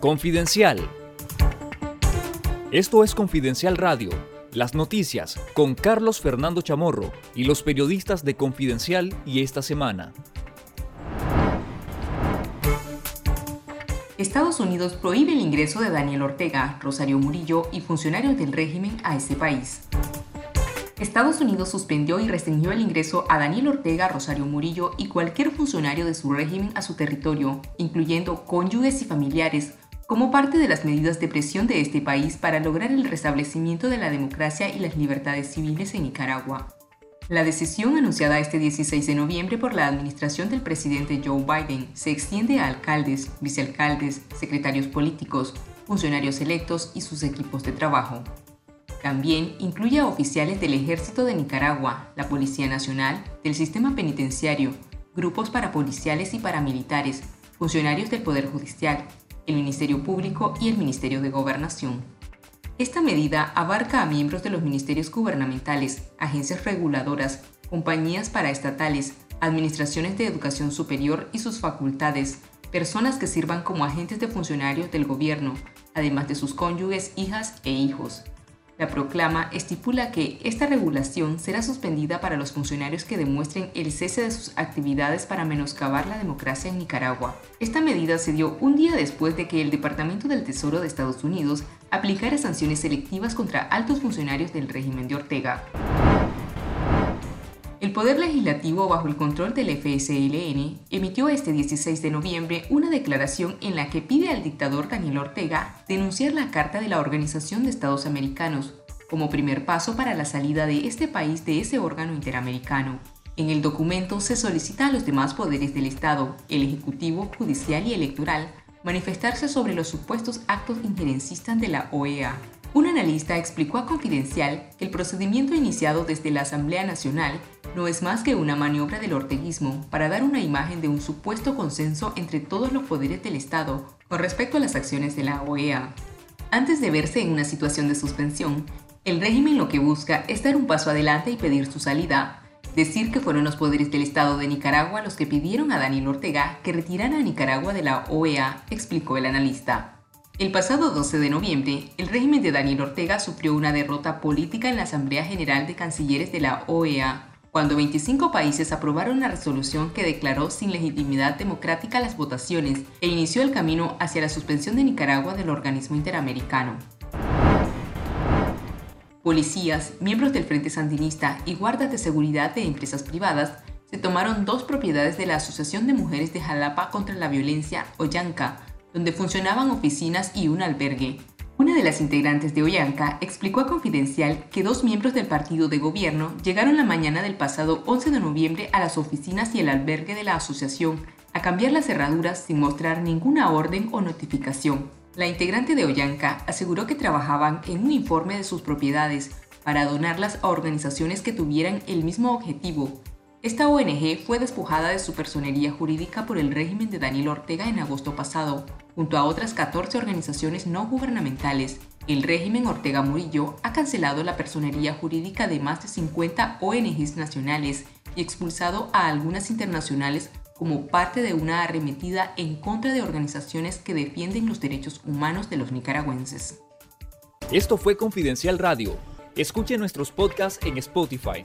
Confidencial. Esto es Confidencial Radio, las noticias con Carlos Fernando Chamorro y los periodistas de Confidencial y esta semana. Estados Unidos prohíbe el ingreso de Daniel Ortega, Rosario Murillo y funcionarios del régimen a ese país. Estados Unidos suspendió y restringió el ingreso a Daniel Ortega, Rosario Murillo y cualquier funcionario de su régimen a su territorio, incluyendo cónyuges y familiares, como parte de las medidas de presión de este país para lograr el restablecimiento de la democracia y las libertades civiles en Nicaragua. La decisión anunciada este 16 de noviembre por la administración del presidente Joe Biden se extiende a alcaldes, vicealcaldes, secretarios políticos, funcionarios electos y sus equipos de trabajo. También incluye a oficiales del Ejército de Nicaragua, la Policía Nacional, del Sistema Penitenciario, grupos parapoliciales y paramilitares, funcionarios del Poder Judicial, el Ministerio Público y el Ministerio de Gobernación. Esta medida abarca a miembros de los ministerios gubernamentales, agencias reguladoras, compañías paraestatales, administraciones de educación superior y sus facultades, personas que sirvan como agentes de funcionarios del gobierno, además de sus cónyuges, hijas e hijos, la proclama estipula que esta regulación será suspendida para los funcionarios que demuestren el cese de sus actividades para menoscabar la democracia en Nicaragua. Esta medida se dio un día después de que el Departamento del Tesoro de Estados Unidos aplicara sanciones selectivas contra altos funcionarios del régimen de Ortega. El Poder Legislativo, bajo el control del FSLN, emitió este 16 de noviembre una declaración en la que pide al dictador Daniel Ortega denunciar la Carta de la Organización de Estados Americanos como primer paso para la salida de este país de ese órgano interamericano. En el documento se solicita a los demás poderes del Estado, el Ejecutivo, Judicial y Electoral, manifestarse sobre los supuestos actos injerencistas de la OEA. Un analista explicó a Confidencial que el procedimiento iniciado desde la Asamblea Nacional no es más que una maniobra del orteguismo para dar una imagen de un supuesto consenso entre todos los poderes del Estado con respecto a las acciones de la OEA. Antes de verse en una situación de suspensión, el régimen lo que busca es dar un paso adelante y pedir su salida, decir que fueron los poderes del Estado de Nicaragua los que pidieron a Daniel Ortega que retirara a Nicaragua de la OEA, explicó el analista. El pasado 12 de noviembre, el régimen de Daniel Ortega sufrió una derrota política en la Asamblea General de Cancilleres de la OEA, cuando 25 países aprobaron una resolución que declaró sin legitimidad democrática las votaciones e inició el camino hacia la suspensión de Nicaragua del organismo interamericano. Policías, miembros del Frente Sandinista y guardas de seguridad de empresas privadas se tomaron dos propiedades de la Asociación de Mujeres de Jalapa contra la Violencia, Oyanca, donde funcionaban oficinas y un albergue, una de las integrantes de Oyanca explicó a Confidencial que dos miembros del partido de gobierno llegaron la mañana del pasado 11 de noviembre a las oficinas y el albergue de la asociación a cambiar las cerraduras sin mostrar ninguna orden o notificación. La integrante de Oyanca aseguró que trabajaban en un informe de sus propiedades para donarlas a organizaciones que tuvieran el mismo objetivo. Esta ONG fue despojada de su personería jurídica por el régimen de Daniel Ortega en agosto pasado, Junto a otras 14 organizaciones no gubernamentales, el régimen Ortega Murillo ha cancelado la personería jurídica de más de 50 ONGs nacionales y expulsado a algunas internacionales como parte de una arremetida en contra de organizaciones que defienden los derechos humanos de los nicaragüenses. Esto fue Confidencial Radio. Escuche nuestros podcasts en Spotify